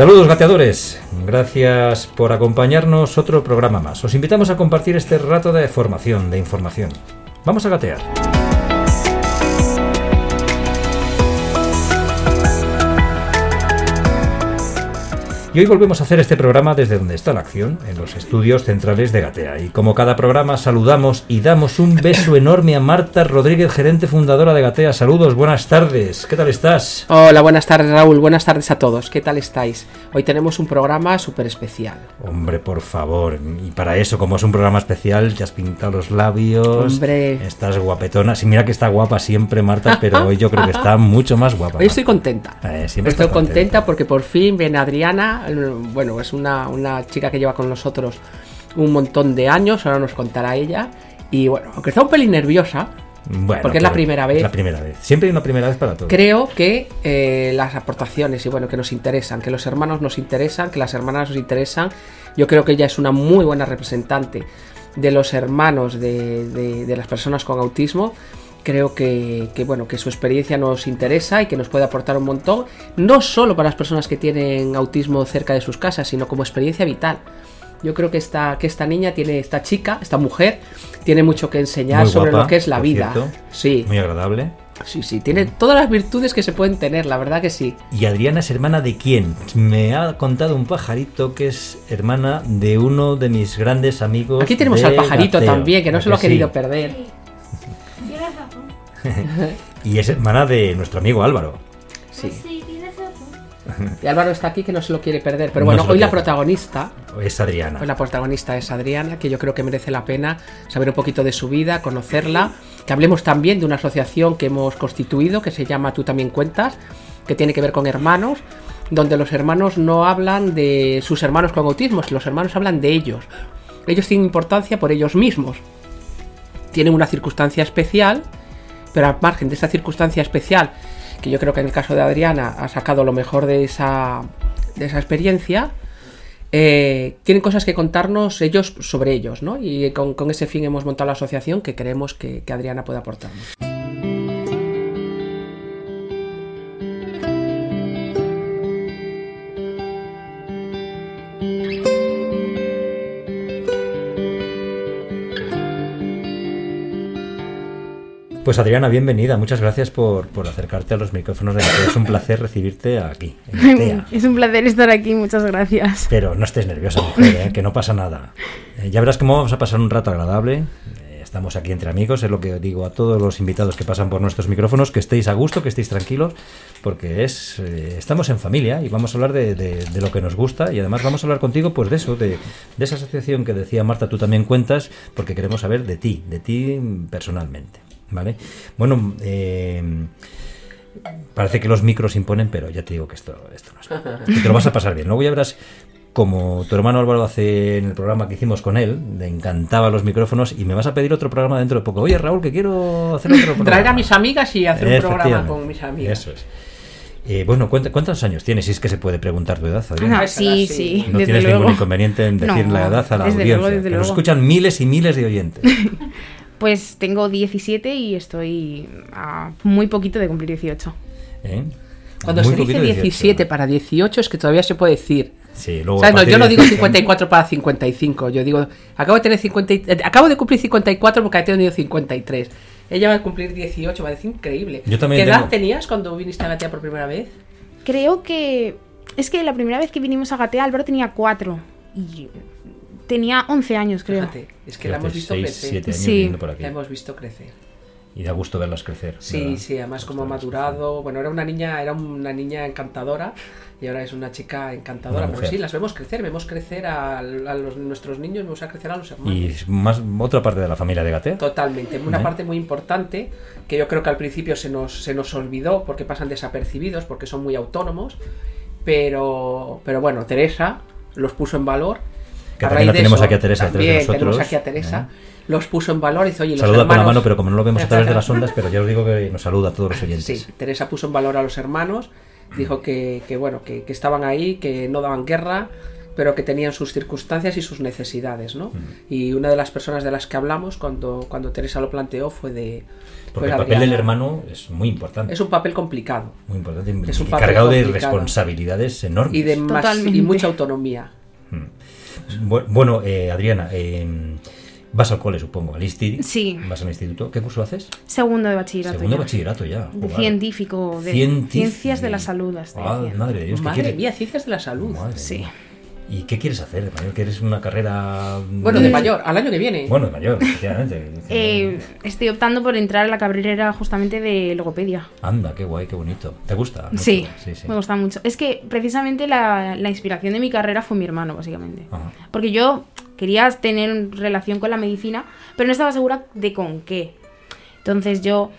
Saludos gateadores, gracias por acompañarnos otro programa más. Os invitamos a compartir este rato de formación, de información. Vamos a gatear. Y hoy volvemos a hacer este programa desde donde está la acción, en los estudios centrales de Gatea. Y como cada programa saludamos y damos un beso enorme a Marta Rodríguez, gerente fundadora de Gatea. Saludos, buenas tardes. ¿Qué tal estás? Hola, buenas tardes Raúl, buenas tardes a todos. ¿Qué tal estáis? Hoy tenemos un programa súper especial. Hombre, por favor. Y para eso, como es un programa especial, te has pintado los labios. Hombre. Estás guapetona. Sí, mira que está guapa siempre Marta, pero hoy yo creo que está mucho más guapa. Hoy estoy contenta. Eh, siempre Estoy estás contenta porque por fin viene Adriana. Bueno, es una, una chica que lleva con nosotros un montón de años, ahora nos contará ella. Y bueno, aunque está un pelín nerviosa, Bueno, porque es la primera vez. La primera vez. Siempre hay una primera vez para todo. Creo que eh, las aportaciones y bueno, que nos interesan, que los hermanos nos interesan, que las hermanas nos interesan. Yo creo que ella es una muy buena representante de los hermanos de, de- de las personas con autismo. Creo que, que, bueno, que su experiencia nos interesa y que nos puede aportar un montón, no solo para las personas que tienen autismo cerca de sus casas, sino como experiencia vital. Yo creo que esta, que esta niña tiene, esta chica, esta mujer, tiene mucho que enseñar Muy sobre guapa, lo que es la vida. cierto. Sí, Muy agradable. sí, sí, tiene todas las virtudes que se pueden tener, la verdad que sí. ¿Y Adriana es hermana de quién? Me ha contado un pajarito que es hermana de uno de mis grandes amigos. Aquí tenemos al pajarito Gateo. también, que no ¿A se lo ha sí? querido perder. Y es hermana de nuestro amigo Álvaro. Sí. Sí, tienes razón. Y Álvaro está aquí que no se lo quiere perder. Pero No bueno, hoy la protagonista, Es Adriana. hoy la protagonista es Adriana, que yo creo que merece la pena saber un poquito de su vida, conocerla. Que hablemos también de una asociación que hemos constituido, que se llama Tú también cuentas, que tiene que ver con hermanos, donde los hermanos no hablan de sus hermanos con autismo, los hermanos hablan de ellos. Ellos tienen importancia por ellos mismos. Tienen una circunstancia especial, pero al margen de esa circunstancia especial, que yo creo que en el caso de Adriana ha sacado lo mejor de esa, de esa experiencia, eh, tienen cosas que contarnos ellos sobre ellos, ¿no? Y con, con ese fin hemos montado la asociación que creemos que, que Adriana puede aportarnos. Pues Adriana, bienvenida. Muchas gracias por, por acercarte a los micrófonos de. Es un placer recibirte aquí, en. Es un placer estar aquí, muchas gracias. Pero no estés nerviosa, mujer, ¿eh? que no pasa nada. Eh, ya verás cómo vamos a pasar un rato agradable. Eh, estamos aquí entre amigos, es lo que digo a todos los invitados que pasan por nuestros micrófonos, que estéis a gusto, que estéis tranquilos, porque es eh, estamos en familia y vamos a hablar de, de- de lo que nos gusta y además vamos a hablar contigo pues de eso, de, de esa asociación que decía Marta, tú también cuentas, porque queremos saber de ti, de ti personalmente. ¿Vale? Bueno, eh, Parece que los micros imponen, pero ya te digo que esto, esto no es. Que te lo vas a pasar bien. Luego ya verás como tu hermano Álvaro hace en el programa que hicimos con él, le encantaba los micrófonos y me vas a pedir otro programa dentro de poco. Oye, Raúl, que quiero hacer otro programa. Traer a mis amigas y hacer un programa con mis amigas. Eso es. Eh, bueno, cuenta- ¿cuántos años tienes? Si es que se puede preguntar tu edad, Adriana. Ah, sí, sí. sí, No desde tienes luego. ningún inconveniente en decir No, la edad a la desde audiencia. luego, desde que nos escuchan miles y miles de oyentes. Pues tengo 17 y estoy a muy poquito de cumplir 18. ¿eh? Cuando Muy se dice poquito, 17 para 18 es que todavía se puede decir. Sí, luego O sea, no, yo no digo 50 54 para 55. Yo digo, acabo de tener 50, y- eh, acabo de cumplir 54 porque he tenido 53. Ella va a cumplir 18, va a decir increíble. Yo también ¿Qué edad tenías cuando viniste a Gatea por primera vez? Creo que es que la primera vez que vinimos a Gatea, Álvaro tenía 4 y tenía 11 años, creo. Fíjate, es que la Fíjate, hemos visto seis, crecer. siete años Sí. por aquí. La hemos visto crecer. Y da gusto verlas crecer. Sí, ¿verdad? sí, además como ha madurado. Bueno, era una niña, era una niña encantadora y ahora es una chica encantadora. Una Pero sí, las vemos crecer, vemos crecer a, a los, nuestros niños, vemos a crecer a los hermanos. Y es más otra parte de la familia de Gatea. Totalmente, una ¿Eh? parte muy importante que yo creo que al principio se nos, se nos olvidó porque pasan desapercibidos, porque son muy autónomos, pero, pero bueno, Teresa los puso en valor. Que también la de tenemos eso, aquí a Teresa detrás de nosotros, tenemos aquí a Teresa. ¿eh? Los puso en valor y dice, oye, los Saluda con la hermanos- mano, pero como no lo vemos a través de las ondas, pero ya os digo que nos saluda a todos los oyentes. Sí, Teresa puso en valor a los hermanos, dijo que, que, bueno, que, que estaban ahí, que no daban guerra, pero que tenían sus circunstancias y sus necesidades, ¿no? Y una de las personas de las que hablamos cuando, cuando Teresa lo planteó fue de... Porque fue el papel Adriana. del hermano es muy importante. Es un papel complicado Muy importante es un y papel cargado de complicado. responsabilidades enormes. y de más, y mucha autonomía. Bu- Bueno, eh, Adriana, eh, vas al cole, supongo, al ISTI. Sí. Vas al instituto. ¿Qué curso haces? Segundo de bachillerato. Segundo ya. bachillerato ya. De Joder. científico, de Científico. ciencias de la salud. estoy Ah, madre de Dios, ¿qué Madre mía, ciencias de la salud. Madre Sí. mía. ¿Y qué quieres hacer de mayor? ¿Quieres una carrera...? Bueno, de mayor, al año que viene. Bueno, de mayor, efectivamente. Eh, estoy optando por entrar a la carrera justamente de logopedia. Anda, qué guay, qué bonito. ¿Te gusta? mucho? Sí, sí, sí. me gusta mucho. Es que precisamente la, la inspiración de mi carrera fue mi hermano, básicamente. Ajá. Porque yo quería tener relación con la medicina, pero no estaba segura de con qué. Entonces yo,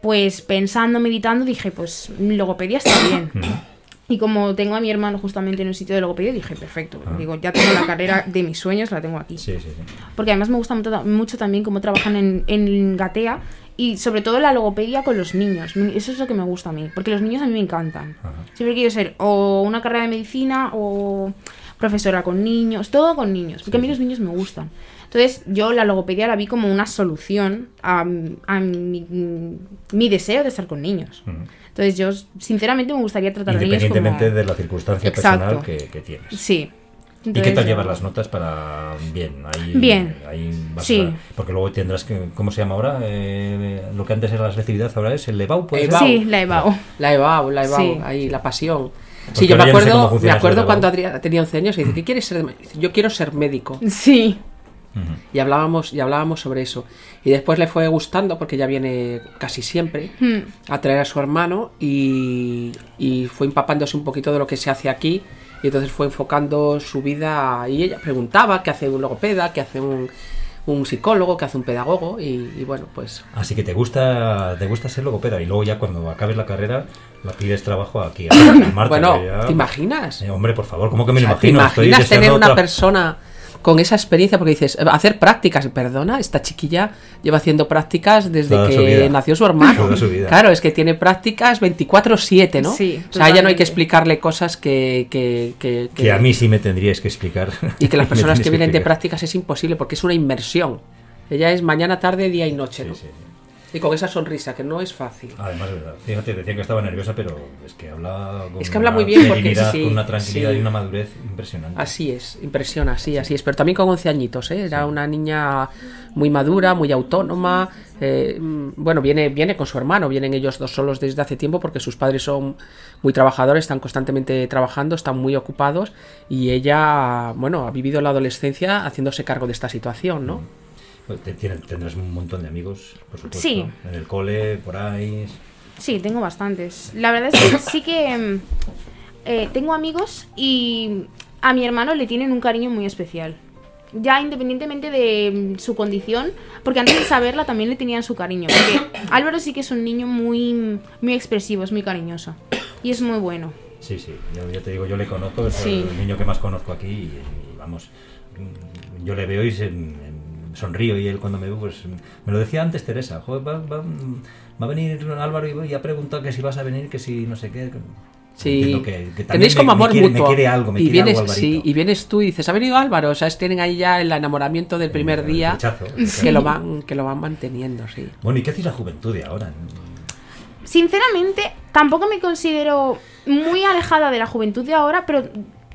pues pensando, meditando, dije, pues logopedia está bien. Y como tengo a mi hermano justamente en un sitio de logopedia, dije, perfecto. Digo, ya tengo la carrera de mis sueños, la tengo aquí. Sí, sí, sí. Porque además me gusta mucho, mucho también cómo trabajan en, en Gatea y sobre todo la logopedia con los niños. Eso es lo que me gusta a mí, porque los niños a mí me encantan. Ajá. Siempre quiero ser o una carrera de medicina o profesora con niños, todo con niños, porque a mí los niños me gustan. Entonces yo la logopedia la vi como una solución a, a mi, mi deseo de estar con niños. Ujú. Entonces yo sinceramente me gustaría tratar como... Independientemente de la circunstancia Exacto. personal que, que tienes. Sí. ¿Y qué tal yo- llevas las notas para bien? Ahí, Bien. ahí vas Sí. a- porque luego tendrás que, ¿cómo se llama ahora? Eh, lo que antes era la selectividad, ahora es el EBAU, ¿puede? EBAU. Sí, la EBAO. La EBAU, la EBAU, Sí. ahí, la pasión. Porque Sí, yo me no sé acuerdo, me acuerdo de cuando EBAU. Adriana tenía 11 años y dice, ¿qué quieres ser? de ma-?" Dice, Yo quiero ser médico. Sí. Y hablábamos, y hablábamos sobre eso. Y después le fue gustando, porque ya viene casi siempre, Hmm. a traer a su hermano y, y fue empapándose un poquito de lo que se hace aquí. Y entonces fue enfocando su vida y ella preguntaba qué hace un logopeda, qué hace un, un psicólogo, qué hace un pedagogo. Y, y bueno, pues Así que te gusta, te gusta ser logopeda y luego ya cuando acabes la carrera la pides trabajo aquí a Marta. bueno, ya- ¿te imaginas? Eh, hombre, por favor, ¿cómo que me O lo ¿Te imagino? Estoy imaginas tener una otra- persona con esa experiencia? Porque dices, hacer prácticas, perdona, esta chiquilla lleva haciendo prácticas desde Toda su que vida. nació su hermano. Toda su vida. Claro, es que tiene prácticas 24-7, ¿no? Sí, o sea, ya no hay que explicarle cosas que... que, que- Que a mí sí me tendríais que explicar. Y que las personas que vienen de prácticas es imposible porque es una inmersión. Ella es mañana, tarde, día y noche, Sí, ¿no? sí, sí. Y con esa sonrisa, que no es fácil. Además, verdad. Fíjate, decía que estaba nerviosa, pero es que habla con Es que habla una muy bien porque sí, con una tranquilidad sí. y una madurez impresionante. Así es, impresiona, sí, así es. Pero también con 11 añitos, ¿eh? Era una niña muy madura, muy autónoma. eh, mm, bueno, viene, viene con su hermano, vienen ellos dos solos desde hace tiempo porque sus padres son muy trabajadores, están constantemente trabajando, están muy ocupados y ella, bueno, ha vivido la adolescencia haciéndose cargo de esta situación, ¿no? Pues te- tendrás un montón de amigos, por supuesto. Sí. En el cole, por ahí. Sí, tengo bastantes. La verdad es que sí que mm, eh, tengo amigos y a mi hermano le tienen un cariño muy especial. Ya independientemente de mm, su condición, porque antes de saberla también le tenían su cariño. Porque Álvaro sí que es un niño muy, muy expresivo, es muy cariñoso. Y es muy bueno. Sí, sí, yo, ya te digo, yo le conozco, es Sí. el niño que más conozco aquí y, y vamos, yo le veo y se- sonrío y él cuando me ve, pues me lo decía antes Teresa, "Joder, va, va- va a venir Álvaro y, y ha preguntado que si vas a venir, que si no sé qué. Sí, que- tenéis me- como amor me quiere, mutuo. Me quiere algo, me y quiere vienes, algo sí, Alvarito. y vienes tú y dices, ha venido Álvaro, o sea, tienen ahí ya el enamoramiento del primer El día rechazo, el rechazo. que lo van, que lo van manteniendo, sí. Bueno, ¿y qué hacéis la juventud de ahora? Sinceramente, tampoco me considero muy alejada de la juventud de ahora, pero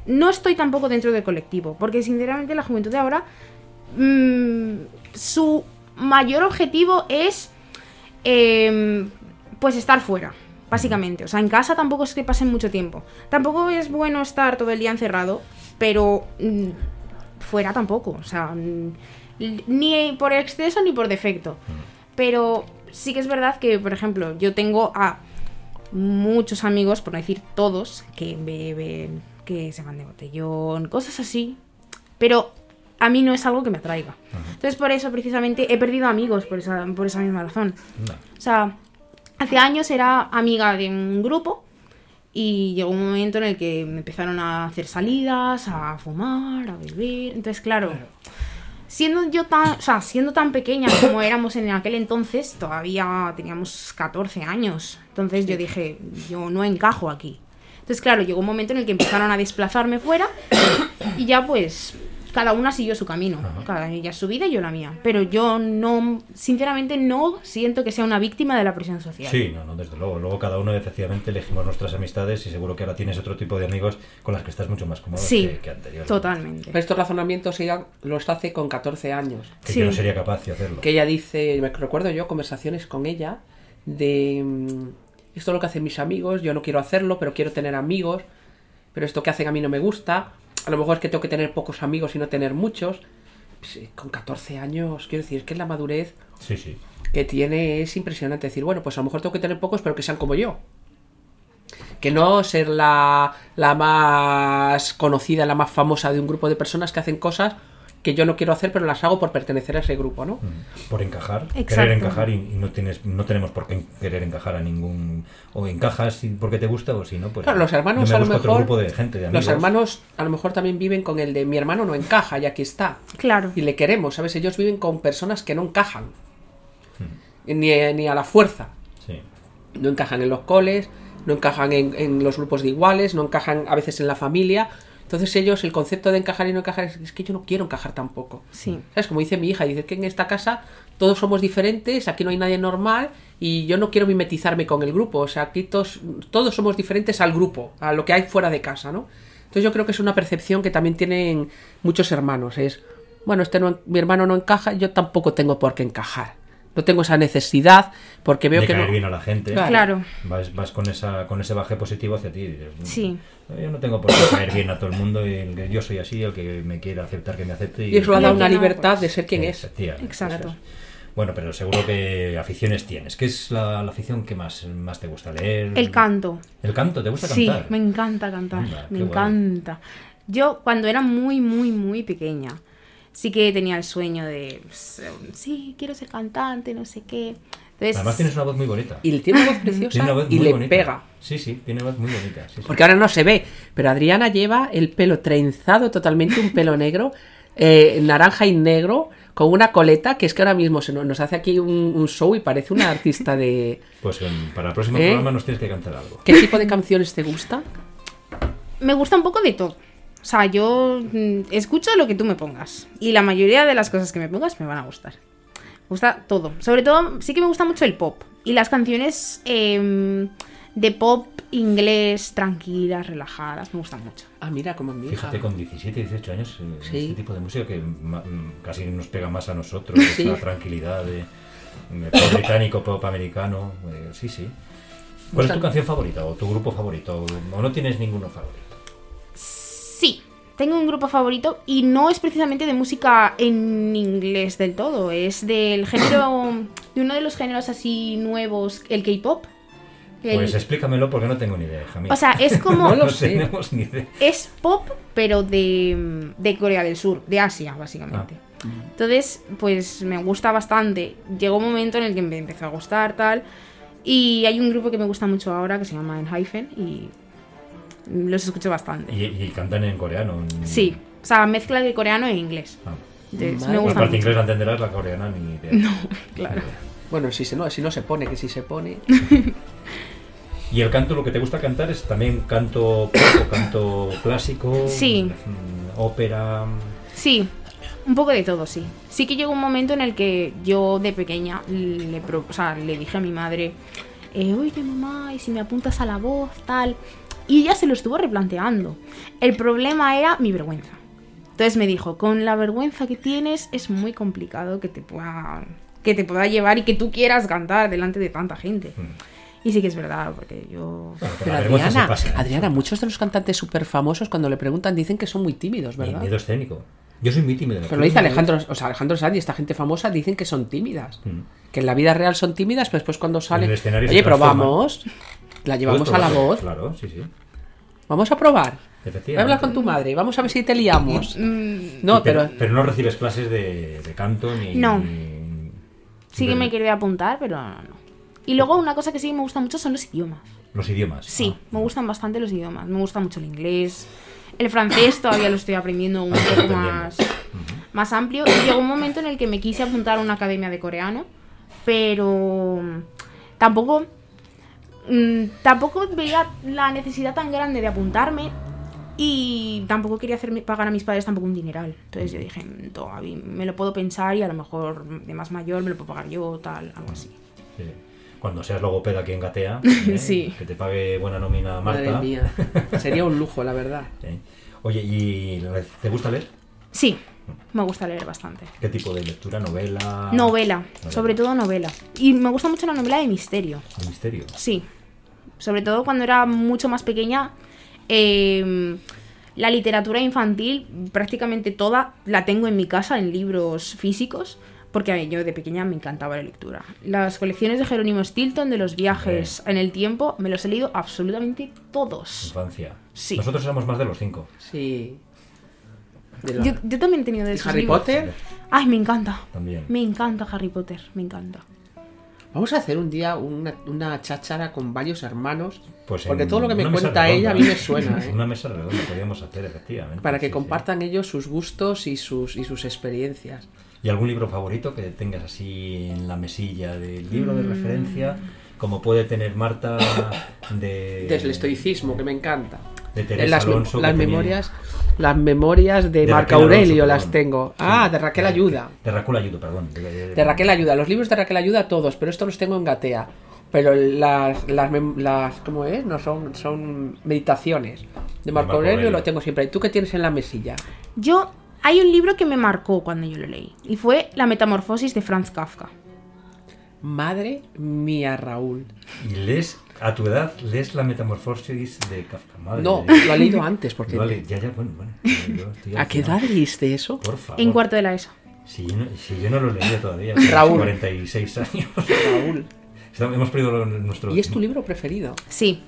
no estoy tampoco dentro del colectivo. Porque sinceramente la juventud de ahora, mm, su mayor objetivo es em, pues estar fuera, básicamente. O sea, en casa tampoco es que pasen mucho tiempo. Tampoco es bueno estar todo el día encerrado, pero mm, fuera tampoco. O sea, mm, ni por exceso ni por defecto. Pero sí que es verdad que, por ejemplo, yo tengo a muchos amigos, por no decir todos, que beben, que se van de botellón, cosas así. Pero a mí no es algo que me atraiga. Entonces, por eso, precisamente, he perdido amigos por esa, por esa misma razón. No. O sea, hace años era amiga de un grupo Y llegó un momento en el que me empezaron a hacer salidas, a fumar, a beber. Entonces, claro, siendo yo tan, o sea, siendo tan pequeña como éramos en aquel entonces, todavía teníamos 14 años. Entonces yo dije, yo no encajo aquí. Entonces, claro, llegó un momento en el que empezaron a desplazarme fuera y ya pues cada una siguió su camino. Ajá. Cada ella su vida y yo la mía. Pero yo no, sinceramente no siento que sea una víctima de la presión social. Sí, no, no, desde luego. Luego cada uno efectivamente elegimos nuestras amistades y seguro que ahora tienes otro tipo de amigos con las que estás mucho más cómodo Sí, que, que anteriormente. totalmente. Pero estos razonamientos ella los hace con 14 años. Que Sí. yo no sería capaz de hacerlo. Que ella dice, me recuerdo yo conversaciones con ella de esto es lo que hacen mis amigos, yo no quiero hacerlo, pero quiero tener amigos, pero esto que hacen a mí no me gusta. A lo mejor es que tengo que tener pocos amigos y no tener muchos. Pues, eh, con 14 años, quiero decir, es que la madurez Sí, sí. que tiene es impresionante. Decir, bueno, pues a lo mejor tengo que tener pocos, pero que sean como yo. Que no ser la, la más conocida, la más famosa de un grupo de personas que hacen cosas que yo no quiero hacer, pero las hago por pertenecer a ese grupo, ¿no? Mm. Por encajar, Exacto. querer encajar y, y no tienes, no tenemos por qué querer encajar a ningún o encajas porque te gusta o si no, pues Claro, los hermanos yo a lo otro mejor. grupo de gente, de amigos. los hermanos a lo mejor también viven con el de mi hermano no encaja y aquí está. Claro. Y le queremos, ¿sabes? Ellos viven con personas que no encajan. Hmm. Ni, ni a la fuerza. Sí. No encajan en los coles, no encajan en, en los grupos de iguales, no encajan a veces en la familia. Entonces ellos, el concepto de encajar y no encajar es, que yo no quiero encajar tampoco. Sí. ¿Sabes? Como dice mi hija, dice que en esta casa todos somos diferentes, aquí no hay nadie normal y yo no quiero mimetizarme con el grupo. O sea, aquí todos, todos somos diferentes al grupo, a lo que hay fuera de casa, ¿no? Entonces yo creo que es una percepción que también tienen muchos hermanos. Es, bueno, este no, mi hermano no encaja, yo tampoco tengo por qué encajar. No tengo esa necesidad porque veo de que caer no. bien a la gente. Claro. Claro. Vas, vas con esa con ese baje positivo hacia ti. y dices, Sí. Yo no tengo por qué caer bien a todo el mundo y el que yo soy así, el que me quiera aceptar que me acepte. Y eso le ha Y dado una libertad pues, de ser quien es. Efectivamente, Exacto. eso es. Bueno, pero seguro que aficiones tienes. ¿Qué es la, la afición que más, más te gusta leer? El canto. ¿El canto? ¿Te gusta Sí, cantar? me encanta cantar. Anda, me guay. encanta. Yo, cuando era muy, muy, muy pequeña, sí que tenía el sueño de. Sí, quiero ser cantante, no sé qué. Entonces, Además tienes una voz muy bonita. Y tiene una voz preciosa Tiene una voz y le bonita. pega. Sí, sí, tiene una voz muy bonita. sí, sí. Porque ahora no se ve, pero Adriana lleva el pelo trenzado totalmente, un pelo negro, eh, naranja y negro, con una coleta que es que ahora mismo se nos, nos hace aquí un, un show y parece una artista de... Pues em, para el próximo ¿Eh? programa nos tienes que cantar algo. ¿Qué tipo de canciones te gusta? me gusta un poco de todo. O sea, yo mm, escucho lo que tú me pongas. Y la mayoría de las cosas que me pongas me van a gustar. Me gusta todo. Sobre todo, sí que me gusta mucho el pop. Y las canciones em, de pop inglés, tranquilas, relajadas, me gustan mucho. Ah, mira, como mi hija. Fíjate, con 17, 18 años, eh, Sí. este tipo de música que mm, casi nos pega más a nosotros, Sí. esa tranquilidad de, de pop británico, pop americano. eh, sí, sí. ¿Cuál es tu canción favorita o tu grupo favorito? ¿O no tienes ninguno favorito? Sí, tengo un grupo favorito y no es precisamente de música en inglés del todo, es del género, de uno de los géneros así nuevos, el K-pop. El- Pues explícamelo porque no tengo ni idea, hija mía. o sea, es como... No lo sé. tenemos ni idea. es pop, pero de, de Corea del Sur, de Asia, básicamente. Ah. Entonces, pues me gusta bastante. Llegó un momento en el que me empezó a gustar, tal. Y hay un grupo que me gusta mucho ahora que se llama Enhypen y los escucho bastante. Y, y cantan en coreano. en- Sí, o sea, mezcla de coreano e inglés. Ah. Entonces, me gusta mucho. inglés la entenderás, la coreana ni idea. Claro. Bueno, si, se, no, si no se pone, que si se pone... Y el canto, lo que te gusta cantar es también canto pop o canto clásico. Sí. mm, Ópera. Sí, un poco de todo, sí. Sí que llegó un momento en el que yo de pequeña le, pro- o sea, le dije a mi madre, eh, oye mamá, y si me apuntas a la voz, tal. Y ella se lo estuvo replanteando. El problema era mi vergüenza. Entonces me dijo, con la vergüenza que tienes es muy complicado que te pueda, que te pueda llevar y que tú quieras cantar delante de tanta gente. Y sí que es verdad, porque yo... Pero Adriana, pasa, ¿eh? Adriana, muchos de los cantantes súper famosos cuando le preguntan dicen que son muy tímidos, ¿verdad? miedo escénico. Yo soy muy tímido. Pero lo dice Alejandro, o sea, Alejandro Sanz y esta gente famosa dicen que son tímidas. Mm. Que en la vida real son tímidas, pero después cuando salen. Oye, pero vamos. La llevamos a la voz. Claro, sí, sí. Vamos a probar. Voy Efectivamente. a hablar con tu madre. Vamos a ver si te liamos. Mm, No, Y pero, pero. pero no recibes clases de, de canto ni. No. ni- Sí que me quería apuntar, pero no. Y luego una cosa que sí que me gusta mucho son los idiomas. Los idiomas. Sí, Ah. me gustan bastante los idiomas. Me gusta mucho el inglés. El francés todavía lo estoy aprendiendo un poco Aprendiendo. más, más amplio. Y llegó un momento en el que me quise apuntar a una academia de coreano, pero tampoco mm, tampoco veía la necesidad tan grande de apuntarme y tampoco quería hacerme pagar a mis padres tampoco un dineral. Entonces yo dije, "Mm, todavía me lo puedo pensar y a lo mejor de más mayor me lo puedo pagar yo, tal, algo así. Sí. Cuando seas logopeda aquí en Gatea, ¿eh? Sí. que te pague buena nómina Marta. Madre mía. Sería un lujo, la verdad. Oye, ¿y te gusta leer? Sí, me gusta leer bastante. ¿Qué tipo de lectura? ¿Novela? Novela, sobre todo novela. Y me gusta mucho la novela de misterio. ¿De misterio? Sí. Sobre todo cuando era mucho más pequeña. eh, la literatura infantil, prácticamente toda, la tengo en mi casa en libros físicos. Porque a mí, yo de pequeña me encantaba la lectura. Las colecciones de Jerónimo Stilton de los viajes en el tiempo, me los he leído absolutamente todos. Infancia. Sí. Nosotros éramos más de los cinco. Sí. De la- Yo, yo también he tenido de ¿Y esos Harry libros. Potter? Ay, me encanta. También. Me encanta Harry Potter, me encanta. Vamos a hacer un día una, una cháchara con varios hermanos. Pues porque en todo lo que me cuenta redonda. ella a mí me suena, ¿eh? Una mesa redonda podríamos hacer, efectivamente. Para que Sí, sí. compartan ellos sus gustos y sus, y sus experiencias. ¿Y algún libro favorito que tengas así en la mesilla del libro Mm. de referencia? Como puede tener Marta de... Desde el estoicismo, que me encanta. De Teresa las, Alonso, memorias las memorias de, De Marco Alonso, Aurelio las tengo. Sí. Ah, de Raquel Ayuda. De Raquel Ayuda, perdón. De, de- De Raquel Ayuda. Los libros de Raquel Ayuda todos, pero estos los tengo en Gatea. Pero las, las, las ¿cómo es? No son, son meditaciones. De Marco Marco Aurelio, Aurelio. lo tengo siempre. ¿Y tú qué tienes en la mesilla? Yo, hay un libro que me marcó cuando yo lo leí. Y fue La Metamorfosis de Franz Kafka. Madre mía, Raúl. Y lees, a tu edad, lees la metamorfosis de Kafka. Madre No, de lo ha leído antes, porque... Vale, ya, ya, bueno, bueno. yo estoy ¿A qué edad leíste eso? Por favor. En cuarto de la ESO. Si yo no, si yo no lo leía todavía, Raúl. 46 años. Raúl. Estamos- Hemos perdido nuestro... ¿Y es tu libro preferido? Sí.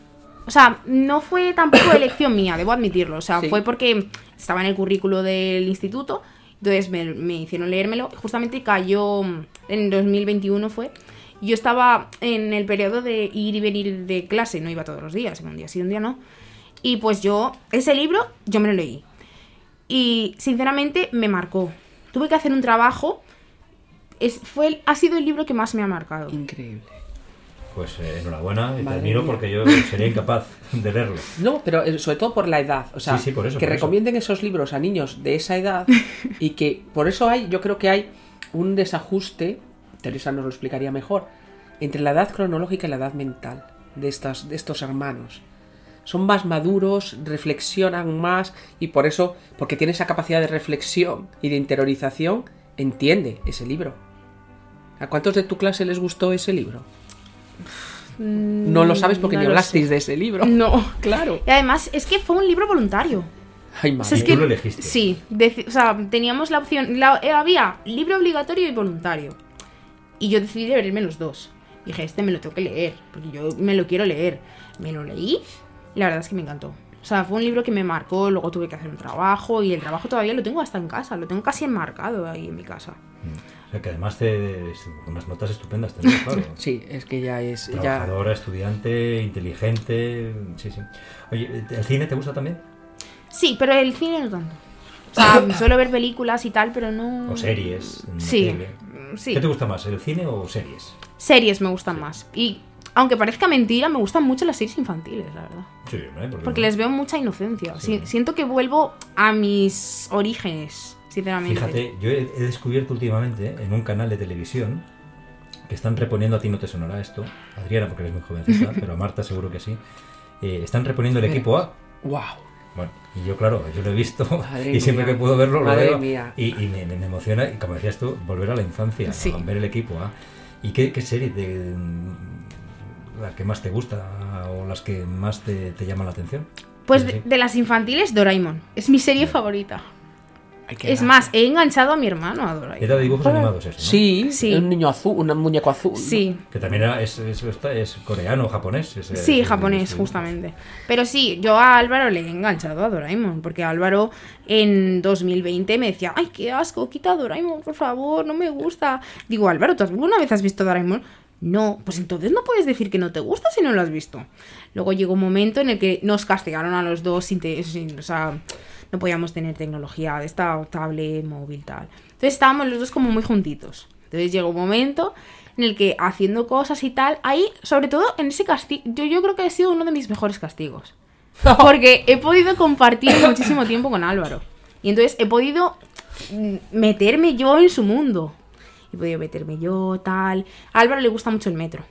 O sea, no fue tampoco elección mía, debo admitirlo. O sea, Sí. fue porque estaba en el currículo del instituto. Entonces me, me hicieron leérmelo. Justamente cayó en 2021 fue. Yo estaba en el periodo de ir y venir de clase, no iba todos los días, un día sí, un día no. Y pues yo, ese libro, yo me lo leí. Y sinceramente me marcó. Tuve que hacer un trabajo. Es, fue el- ha sido el libro que más me ha marcado. Increíble. Pues eh, enhorabuena, y te Madre admiro mía. porque yo sería incapaz de leerlo. No, pero eh, sobre todo por la edad. O sea, Sí, sí, por eso, que por eso. recomienden esos libros a niños de esa edad y que por eso hay, yo creo que hay un desajuste, Teresa nos lo explicaría mejor, entre la edad cronológica y la edad mental de, estas, de estos hermanos. Son más maduros, reflexionan más y por eso, porque tiene esa capacidad de reflexión y de interiorización, entiende ese libro. ¿A cuántos de tu clase les gustó ese libro? No lo sabes porque Mm, no ni lo hablasteis sé. de ese libro. No. Claro. Y además es que fue un libro voluntario. Ay, O madre. sea, es Y que, tú lo elegiste. Sí, o sea, teníamos la opción. la- eh, había libro obligatorio y voluntario. Y yo decidí leerme los dos. Dije, este me lo tengo que leer, porque yo me lo quiero leer. Me lo leí y la verdad es que me encantó. O sea, fue un libro que me marcó, luego tuve que hacer un trabajo y el trabajo todavía lo tengo hasta en casa, lo tengo casi enmarcado ahí en mi casa. O sea, que además te, unas notas estupendas tenés, claro. Sí, es que ya es. Ya... Trabajadora, estudiante, inteligente. Sí, sí. Oye, ¿el cine te gusta también? Sí, pero el cine no tanto. O sea, suelo ver películas y tal, pero no... ¿O series? Sí, tele? Sí. ¿Qué te gusta más, el cine o series? Series me gustan más. Y aunque parezca mentira, me gustan mucho las series infantiles, la verdad. Sí, ¿eh? ¿Por qué Porque no? les veo mucha inocencia. Sí. Si- Siento que vuelvo a mis orígenes, sinceramente. Fíjate, yo he, he descubierto últimamente en un canal de televisión que están reponiendo, a ti no te sonará esto, Adriana porque eres muy jovencita, pero a Marta seguro que sí, eh, están reponiendo el equipo A. ¡Wow! Bueno, y yo claro, yo lo he visto Madre y siempre mía. que puedo verlo lo Madre veo mía. y, y me, me emociona, y como decías tú, volver a la infancia, Sí. ¿no? ver el equipo A. ¿Y qué, qué serie de la que más te gusta o las que más te, te llaman la atención? Pues de las infantiles, Doraemon. Es mi serie favorita. Es más, he enganchado a mi hermano a Doraemon. Era de dibujos animados eso, ¿no? Sí, Sí. un niño azul, un muñeco azul. Sí, Que también era, es, es, es coreano japonés. ese- sí, ese- japonés, justamente. Pero sí, yo a Álvaro le he enganchado a Doraemon, porque Álvaro en 2020 me decía, ay, qué asco, quita Doraemon, por favor, no me gusta. Digo, Álvaro, ¿tú alguna vez has visto Doraemon? No, pues entonces no puedes decir que no te gusta si no lo has visto. Luego llegó un momento en el que nos castigaron a los dos sin, te- sin- o sea, no podíamos tener tecnología de esta tablet, móvil, tal. Entonces estábamos los dos como muy juntitos. Entonces llegó un momento en el que haciendo cosas y tal, ahí, sobre todo en ese castigo, yo, yo creo que ha sido uno de mis mejores castigos. Porque he podido compartir muchísimo tiempo con Álvaro. Y entonces he podido meterme yo en su mundo. He podido meterme yo, tal. A Álvaro le gusta mucho el metro.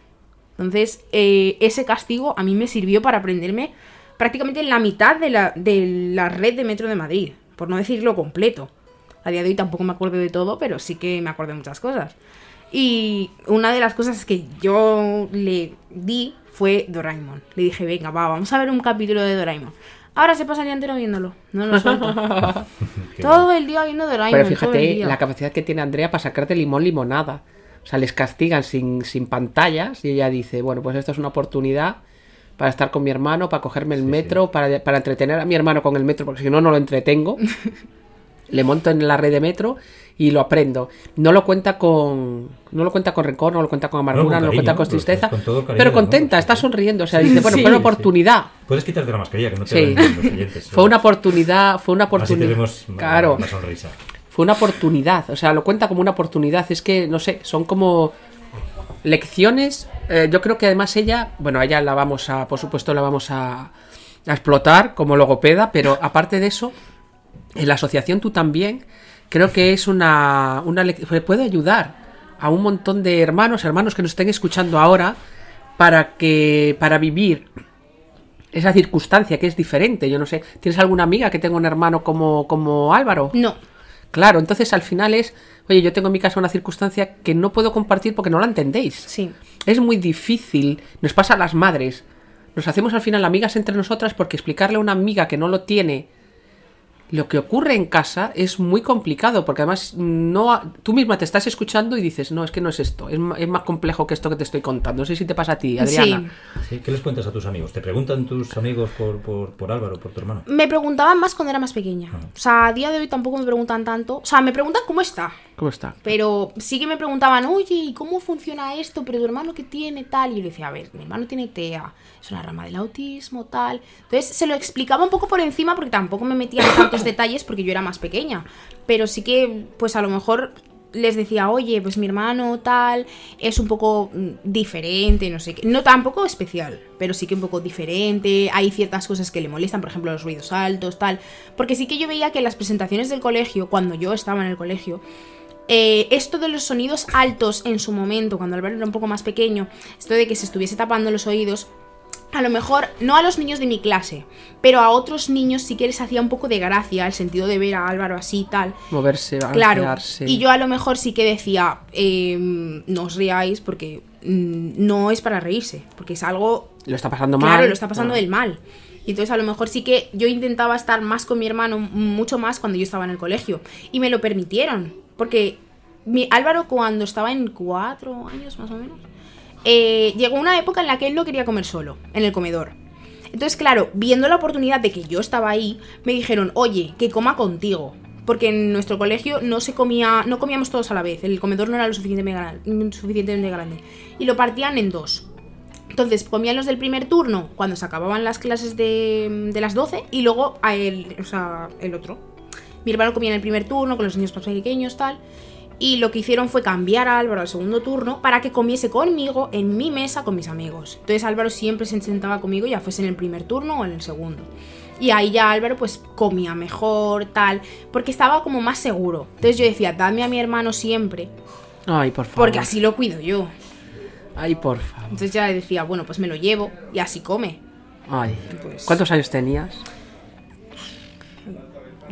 Entonces, eh, ese castigo a mí me sirvió para aprenderme prácticamente la mitad de la, de la red de metro de Madrid. Por no decirlo completo. A día de hoy tampoco me acuerdo de todo, pero sí que me acuerdo de muchas cosas. Y una de las cosas que yo le di fue Doraemon. Le dije, venga, va, vamos a ver un capítulo de Doraemon. Ahora se pasa el día entero viéndolo. No lo suelto. todo el día viendo Doraemon. Pero fíjate la capacidad que tiene Andrea para sacarte limón limonada. O sea, les castigan sin, sin pantallas y ella dice, bueno, pues esto es una oportunidad para estar con mi hermano, para cogerme el metro, Para, para entretener a mi hermano con el metro, porque si no, no lo entretengo. Le monto en la red de metro y lo aprendo. No lo cuenta con no lo cuenta con rencor, no lo cuenta con amargura, no, con lo cuenta con tristeza, pero contenta, está sonriendo, o sea, dice, bueno, Sí, fue una oportunidad. Puedes quitarte la mascarilla, que no te Sí. los oyentes. Fue una oportunidad, fue una Así te oportunidad. vemos ma- Claro. una sonrisa. Fue una oportunidad, o sea, lo cuenta como una oportunidad. Es que, no sé, son como lecciones. eh, yo creo que además ella, bueno, a ella la vamos a, por supuesto, la vamos a, explotar como logopeda, pero aparte de eso, en la asociación tú también, creo que es una, una puede ayudar a un montón de hermanos, hermanos que nos estén escuchando ahora, para que, para vivir esa circunstancia que es diferente. Yo no sé, ¿tienes alguna amiga que tenga un hermano como, como Álvaro? No. Claro, entonces al final es, oye, yo tengo en mi casa una circunstancia que no puedo compartir porque no la entendéis. Sí. Es muy difícil, nos pasa a las madres. Nos hacemos al final amigas entre nosotras porque explicarle a una amiga que no lo tiene lo que ocurre en casa es muy complicado porque además no tú misma te estás escuchando y dices, no, es que no es esto, es, más complejo que esto que te estoy contando. No sé si te pasa a ti, Adriana. Sí, ¿Qué les cuentas a tus amigos? ¿Te preguntan tus amigos por, por, por Álvaro, por tu hermano? Me preguntaban más cuando era más pequeña. O sea, a día de hoy tampoco me preguntan tanto. O sea, me preguntan cómo está. ¿Cómo está? Pero sí que me preguntaban, oye, ¿y cómo funciona esto? Pero tu hermano qué tiene tal. Y yo le decía, a ver, mi hermano tiene TEA, es una rama del autismo, tal. Entonces se lo explicaba un poco por encima porque tampoco me metía en tantos detalles porque yo era más pequeña. Pero sí que, pues a lo mejor les decía, oye, pues mi hermano tal es un poco mm, diferente, no sé qué. No tampoco especial, pero sí que un poco diferente. Hay ciertas cosas que le molestan, por ejemplo, los ruidos altos, tal. Porque sí que yo veía que en las presentaciones del colegio, cuando yo estaba en el colegio, eh, esto de los sonidos altos en su momento, cuando Álvaro era un poco más pequeño, esto de que se estuviese tapando los oídos, a lo mejor no a los niños de mi clase, pero a otros niños sí que les hacía un poco de gracia el sentido de ver a Álvaro así tal. Moverse, Claro, y yo a lo mejor sí que decía, eh, no os riáis porque mm, no es para reírse, porque es algo Lo está pasando mal. Claro, lo está pasando Ah. del mal. Y entonces a lo mejor sí que yo intentaba estar más con mi hermano, mucho más cuando yo estaba en el colegio. Y me lo permitieron. Porque mi Álvaro cuando estaba en cuatro años más o menos, eh, llegó una época en la que él no quería comer solo, en el comedor. Entonces, claro, viendo la oportunidad de que yo estaba ahí, me dijeron, oye, que coma contigo. Porque en nuestro colegio no se comía, no comíamos todos a la vez. El comedor no era lo suficientemente gran- suficientemente grande. Y lo partían en dos. Entonces comían los del primer turno cuando se acababan las clases de, de las 12 y luego a el, o sea, el otro. Mi hermano comía en el primer turno con los niños más pequeños, tal. Y lo que hicieron fue cambiar a Álvaro al segundo turno para que comiese conmigo en mi mesa con mis amigos. Entonces Álvaro siempre se sentaba conmigo, ya fuese en el primer turno o en el segundo. Y ahí ya Álvaro pues comía mejor, tal, porque estaba como más seguro. Entonces yo decía, dame a mi hermano siempre, Ay, por favor. porque así lo cuido yo. Ay, por favor. Entonces ya decía, bueno, pues me lo llevo y así come. Ay. Pues- ¿Cuántos años tenías?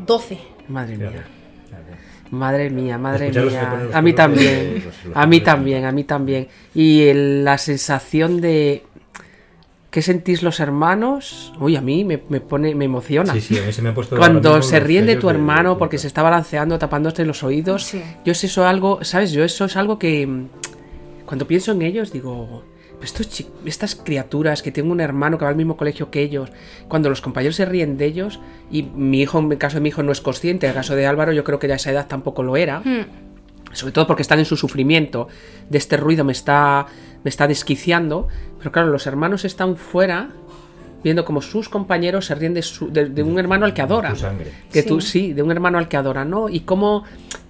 12. Madre mía. Madre mía, madre mía. A mí también. A mí también, a mí también. Y el- la sensación de. ¿Qué sentís los hermanos? Uy, a mí me, me pone, me emociona. Sí, sí, a mí se me ha puesto. Cuando se ríen de tu hermano de- porque se está balanceando, tapándose los oídos. Sí. Yo sé eso algo, ¿sabes? Yo eso es algo que cuando pienso en ellos digo, estos estas criaturas que tengo un hermano que va al mismo colegio que ellos, cuando los compañeros se ríen de ellos y mi hijo, en el caso de mi hijo no es consciente, en el caso de Álvaro yo creo que ya a esa edad tampoco lo era. Hmm. sobre todo porque están en su sufrimiento, de este ruido me está, me está desquiciando, pero claro, los hermanos están fuera viendo como sus compañeros se ríen de, su- de- de un hermano al que adora. Tu sangre. Que tú, Sí. sí, de un hermano al que adora, ¿no? Y cómo,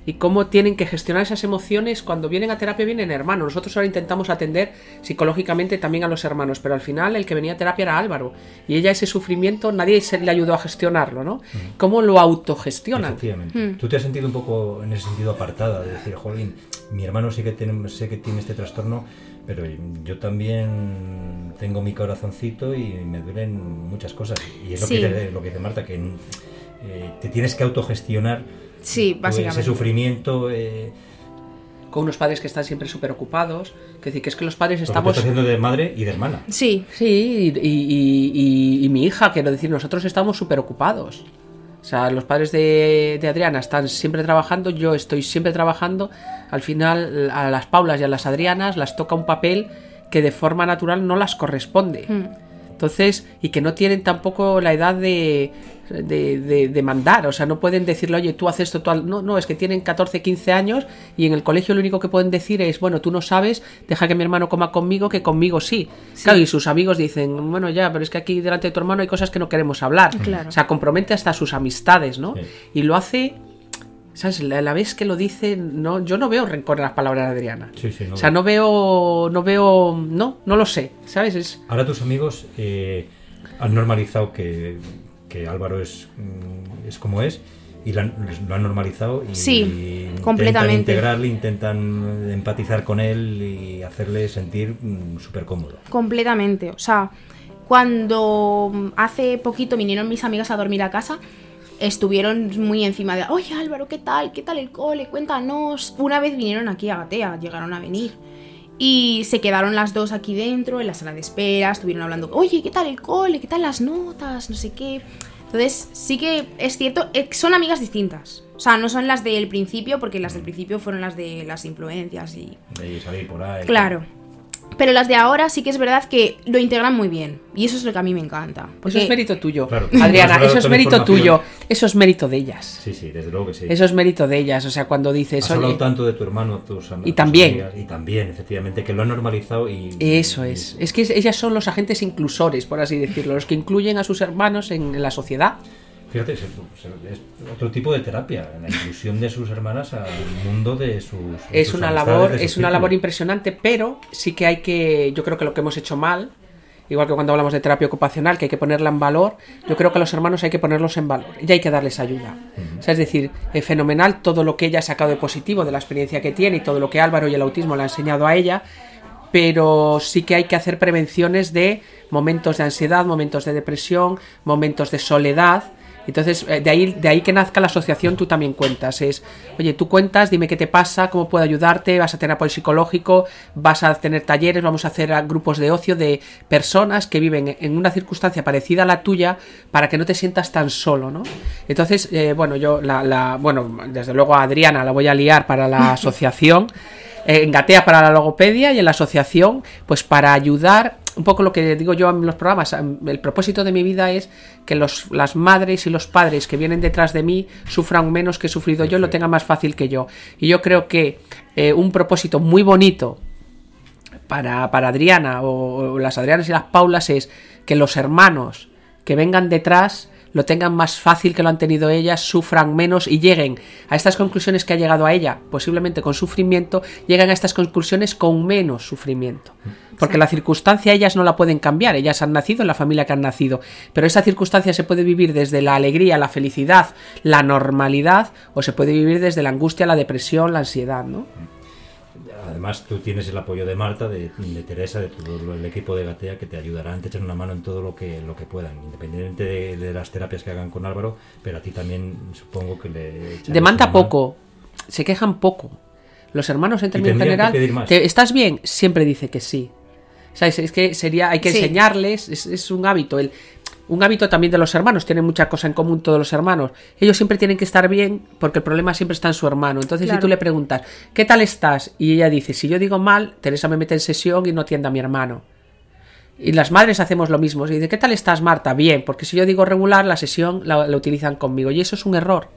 y cómo tienen que gestionar esas emociones cuando vienen a terapia vienen hermanos. Nosotros ahora intentamos atender psicológicamente también a los hermanos, pero al final el que venía a terapia era Álvaro. Y ella ese sufrimiento nadie se le ayudó a gestionarlo, ¿no? ¿Cómo lo autogestionan? Efectivamente. ¿Tú te has sentido un poco en ese sentido apartada? De decir, jolín, mi hermano sí que tiene, sé que tiene este trastorno, pero yo también tengo mi corazoncito y me duelen muchas cosas. Y es lo, Sí. que, te- lo que dice Marta, que eh, te tienes que autogestionar Sí, básicamente. ese sufrimiento. Eh, Con unos padres que están siempre súper ocupados. Que decir, que es que los padres estamos... estás haciendo de madre y de hermana. Sí, Sí, y, y- y- y mi hija, quiero decir, nosotros estamos súper ocupados. O sea, los padres de, Adriana están siempre trabajando, yo estoy siempre trabajando. Al final, a las Paulas y a las Adrianas las toca un papel que de forma natural no las corresponde. Entonces, y que no tienen tampoco la edad de, de, de- de mandar, o sea, no pueden decirle, oye, tú haces esto, tú haz-". no, no, es que tienen 14, 15 años y en el colegio lo único que pueden decir es, bueno, tú no sabes, deja que mi hermano coma conmigo, que conmigo sí. Claro, y sus amigos dicen, bueno, ya, pero es que aquí delante de tu hermano hay cosas que no queremos hablar. Claro. O sea, compromete hasta sus amistades, ¿no? Sí. Y lo hace, ¿sabes? La, la vez que lo dice, no, yo no veo rencor en las palabras de Adriana. Sí, sí, no o sea, no veo, no veo, no, no lo sé, ¿sabes? Es, Ahora tus amigos eh, han normalizado que, que Álvaro es, mm, es como es y lo han, lo han normalizado y Sí, intentan completamente. integrarle, intentan empatizar con él y hacerle sentir mm, súper cómodo. completamente. O sea, cuando mm, hace poquito vinieron mis amigas a dormir a casa, estuvieron muy encima de, oye Álvaro, ¿qué tal? ¿Qué tal el cole? Cuéntanos. Una vez vinieron aquí a Gatea, llegaron a venir. Y se quedaron las dos aquí dentro, en la sala de espera, estuvieron hablando, oye, ¿qué tal el cole? ¿Qué tal las notas? No sé qué. Entonces, sí que es cierto, eh, son amigas distintas. O sea, no son las del principio, porque las del principio fueron las de las influencias y De salir por ahí. Claro. Pero las de ahora sí que es verdad que lo integran muy bien. Y eso es lo que a mí me encanta. Eso es mérito tuyo. Claro. Adriana, eso es mérito tuyo. Eso es mérito de ellas. Sí, sí, desde luego que sí. Eso es mérito de ellas. O sea, cuando dices, Has hablado tanto de tu hermano, tus am- Y también. amigas, y también, efectivamente, que lo han normalizado y... eso y- es. Es que ellas son los agentes inclusores, por así decirlo, los que incluyen a sus hermanos en, en la sociedad. Fíjate, es, otro tipo de terapia, la inclusión de sus hermanas al mundo de sus... Es sus una labor, es una labor impresionante, pero sí que hay que, yo creo que lo que hemos hecho mal, igual que cuando hablamos de terapia ocupacional, que hay que ponerla en valor, yo creo que a los hermanos hay que ponerlos en valor y hay que darles ayuda. O sea, es decir, es fenomenal todo lo que ella ha sacado de positivo de la experiencia que tiene y todo lo que Álvaro y el autismo le ha enseñado a ella, pero sí que hay que hacer prevenciones de momentos de ansiedad, momentos de depresión, momentos de soledad. Entonces, eh, de ahí, de ahí que nazca la asociación, tú también cuentas. Es, oye, tú cuentas, dime qué te pasa, cómo puedo ayudarte, vas a tener apoyo psicológico, vas a tener talleres, vamos a hacer grupos de ocio de personas que viven en una circunstancia parecida a la tuya para que no te sientas tan solo, ¿no? Entonces, eh, bueno, yo, la, la- bueno, desde luego a Adriana la voy a liar para la asociación eh, en Gatea para la logopedia y en la asociación, pues para ayudar, un poco lo que digo yo en los programas, em, el propósito de mi vida es que los, las madres y los padres que vienen detrás de mí sufran menos que he sufrido yo, lo tengan más fácil que yo. Y yo creo que eh, un propósito muy bonito para, para Adriana o, o las Adrianas y las Paulas es que los hermanos que vengan detrás lo tengan más fácil que lo han tenido ellas, sufran menos y lleguen a estas conclusiones que ha llegado a ella, posiblemente con sufrimiento, lleguen a estas conclusiones con menos sufrimiento. Porque la circunstancia ellas no la pueden cambiar, ellas han nacido en la familia que han nacido, pero esa circunstancia se puede vivir desde la alegría, la felicidad, la normalidad, o se puede vivir desde la angustia, la depresión, la ansiedad, ¿no? Además, tú tienes el apoyo de Marta, de, de Teresa, de todo el equipo de Gatea que te ayudarán, te echan una mano en todo lo que, lo que puedan, independientemente de, de las terapias que hagan con Álvaro, pero a ti también supongo que le... Demanda una mano. poco, se quejan poco. Los hermanos en términos general, pedir más. ¿te- ¿estás bien? Siempre dice que sí. ¿Sabes? Es que sería, hay que Sí. enseñarles, es, es un hábito. El, un hábito también de los hermanos, tienen mucha cosa en común todos los hermanos. Ellos siempre tienen que estar bien porque el problema siempre está en su hermano. Entonces, Claro. si tú le preguntas, ¿qué tal estás? Y ella dice, si yo digo mal, Teresa me mete en sesión y no atiende a mi hermano. Y las madres hacemos lo mismo. Y dice, ¿qué tal estás, Marta? Bien, porque si yo digo regular, la sesión la, la utilizan conmigo. Y eso es un error.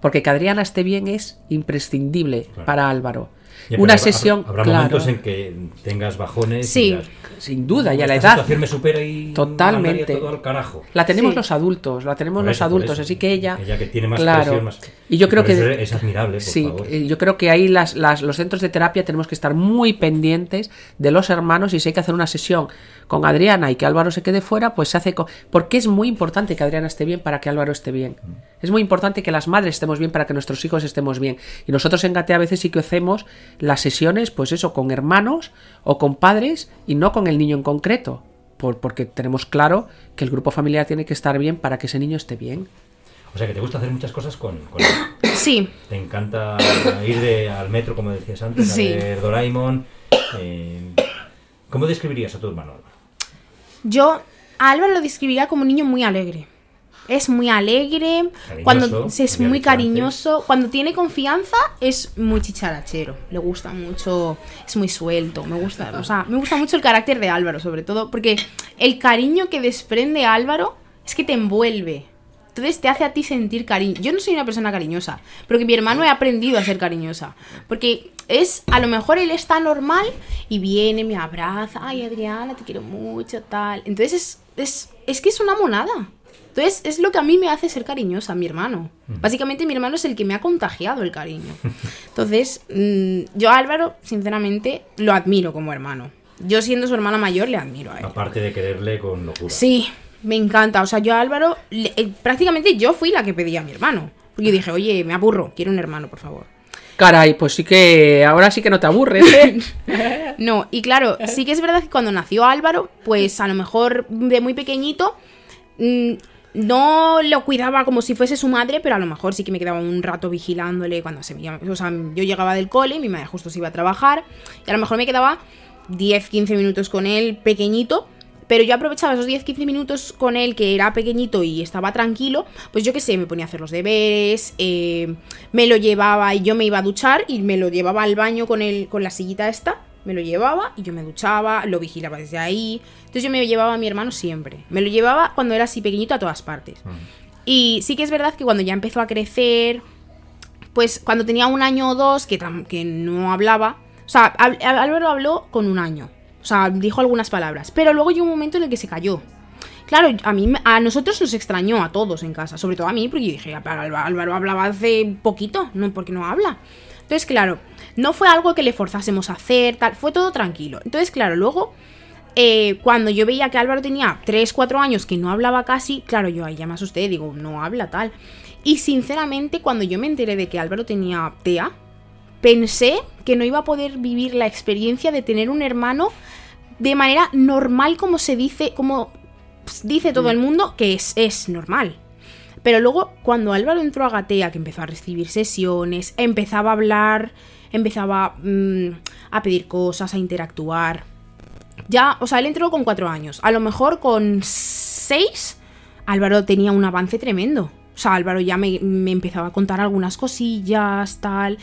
Porque que Adriana esté bien es imprescindible Claro. para Álvaro. Ya, Una habrá- sesión, Habrá claro, momentos en que tengas bajones. Sí. y digas, sin duda, y a la "Esta edad. situación me supera y Totalmente. todo al carajo. La tenemos Sí. los adultos, la tenemos los adultos, eso. así que ella, Ella que tiene más claro. presión, más- Y yo creo que es admirable, por sí, favor. yo creo que ahí las, las- los centros de terapia tenemos que estar muy pendientes de los hermanos y si hay que hacer una sesión con Adriana y que Álvaro se quede fuera, pues se hace co- porque es muy importante que Adriana esté bien para que Álvaro esté bien. Es muy importante que las madres estemos bien para que nuestros hijos estemos bien. Y nosotros en GATE a veces sí que hacemos las sesiones, pues eso, con hermanos o con padres y no con el niño en concreto. Por, porque tenemos claro que el grupo familiar tiene que estar bien para que ese niño esté bien. O sea que te gusta hacer muchas cosas con, con él. Sí, Te encanta ir de- al metro, como decías antes, Sí. a ver Doraemon. eh, ¿Cómo describirías a tu hermano? Yo a Álvaro lo describiría como un niño muy alegre. Es muy alegre, Cariñoso, cuando es muy cariñoso, cuando tiene confianza es muy chicharachero. Le gusta mucho, es muy suelto, me gusta, o sea, me gusta mucho el carácter de Álvaro, sobre todo porque el cariño que desprende Álvaro es que te envuelve. Entonces te hace a ti sentir cariño. Yo no soy una persona cariñosa, pero que mi hermano he aprendido a ser cariñosa. Porque es, a lo mejor él está normal y viene, me abraza, ay Adriana, te quiero mucho, tal. Entonces es, es, es que es una monada. Entonces es lo que a mí me hace ser cariñosa, mi hermano. Básicamente mi hermano es el que me ha contagiado el cariño. Entonces, mm, yo a Álvaro, sinceramente, lo admiro como hermano. Yo siendo su hermana mayor, le admiro a él. Aparte de quererle con locura. Sí, me encanta. O sea, yo a Álvaro, le- eh, prácticamente yo fui la que pedía a mi hermano. Porque dije, oye, me aburro, quiero un hermano, por favor. Caray, pues sí que ahora sí que no te aburres, ¿eh? No, y claro, sí que es verdad que cuando nació Álvaro, pues a lo mejor de muy pequeñito mm, no lo cuidaba como si fuese su madre, pero a lo mejor sí que me quedaba un rato vigilándole cuando se me O sea, yo llegaba del cole, mi madre justo se iba a trabajar, y a lo mejor me quedaba 10, 15 minutos con él pequeñito. Pero yo aprovechaba esos 10-15 minutos con él, que era pequeñito y estaba tranquilo, pues yo qué sé, me ponía a hacer los deberes, eh, me lo llevaba y yo me iba a duchar y me lo llevaba al baño con, el, con la sillita esta, me lo llevaba y yo me duchaba, lo vigilaba desde ahí. Entonces yo me llevaba a mi hermano siempre. Me lo llevaba cuando era así pequeñito a todas partes. Y sí que es verdad que cuando ya empezó a crecer, pues cuando tenía un año o dos, que, que no hablaba, o sea, Álvaro habló con un año, o sea, dijo algunas palabras, pero luego llegó un momento en el que se cayó. Claro, a mí, a nosotros nos extrañó a todos en casa, sobre todo a mí, porque yo dije, "Ah, Álvaro hablaba hace poquito, no, porque no habla. Entonces, claro, no fue algo que le forzásemos a hacer, tal, fue todo tranquilo. Entonces, claro, luego eh, cuando yo veía que Álvaro tenía 3, 4 años que no hablaba casi, claro, yo ahí ya me asusté, digo, no habla tal. Y sinceramente, cuando yo me enteré de que Álvaro tenía TEA, pensé que no iba a poder vivir la experiencia de tener un hermano de manera normal, como se dice, como dice todo el mundo, que es, es normal. Pero luego, cuando Álvaro entró a Gatea, que empezó a recibir sesiones, empezaba a hablar, empezaba mm, a pedir cosas, a interactuar. Ya, o sea, él entró con cuatro años. A lo mejor con seis, Álvaro tenía un avance tremendo. O sea, Álvaro ya me, me empezaba a contar algunas cosillas, tal.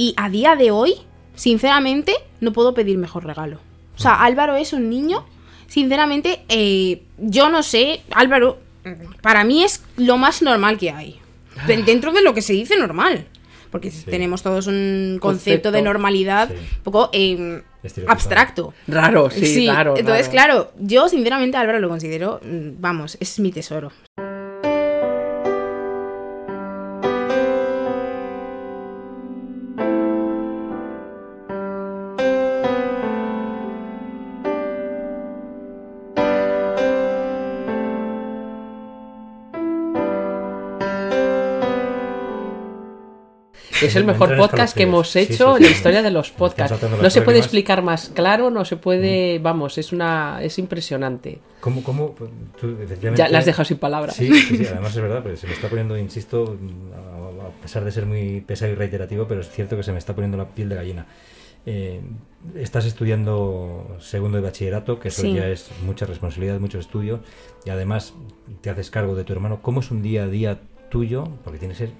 Y a día de hoy, sinceramente, no puedo pedir mejor regalo. O sea, Álvaro es un niño, sinceramente, eh, yo no sé, Álvaro, para mí es lo más normal que hay. De- Dentro de lo que se dice normal. Porque tenemos todos un concepto, Concepto. de normalidad Sí. un poco eh, abstracto. Raro, sí, raro. entonces, raro. claro, yo sinceramente a Álvaro lo considero, mm, vamos, es mi tesoro. Es el Me mejor podcast que hemos hecho en la historia de los podcasts. las No se puede explicar más claro, no se puede, vamos, es una es impresionante. ¿Cómo, cómo? Tú, efectivamente- Ya la has dejado sin palabras. Sí, sí, sí, además es verdad, pero se me está poniendo, insisto, a, a pesar de ser muy pesado y reiterativo, pero es cierto que se me está poniendo la piel de gallina. Eh, estás estudiando segundo de bachillerato, que eso Sí. ya es mucha responsabilidad, mucho estudio, y además te haces cargo de tu hermano. ¿Cómo es un día a día tuyo? Porque tiene que ser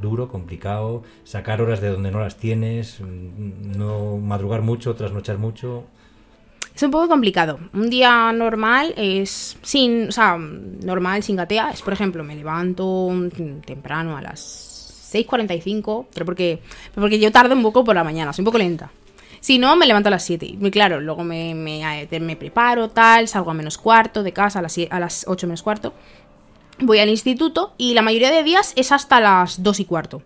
duro, complicado, sacar horas de donde no las tienes, mm, no madrugar mucho, trasnochar mucho. Es un poco complicado. Un día normal es sin, o sea, normal, sin gatea. Es, por ejemplo, me levanto temprano a las 6.45, pero porque, pero porque yo tardo un poco por la mañana, soy un poco lenta. Si no, me levanto a las 7. Y claro, luego me, me, me preparo, tal, salgo a menos cuarto de casa, a las, a las 8 menos cuarto. Voy al instituto y la mayoría de días es hasta las 2 y cuarto.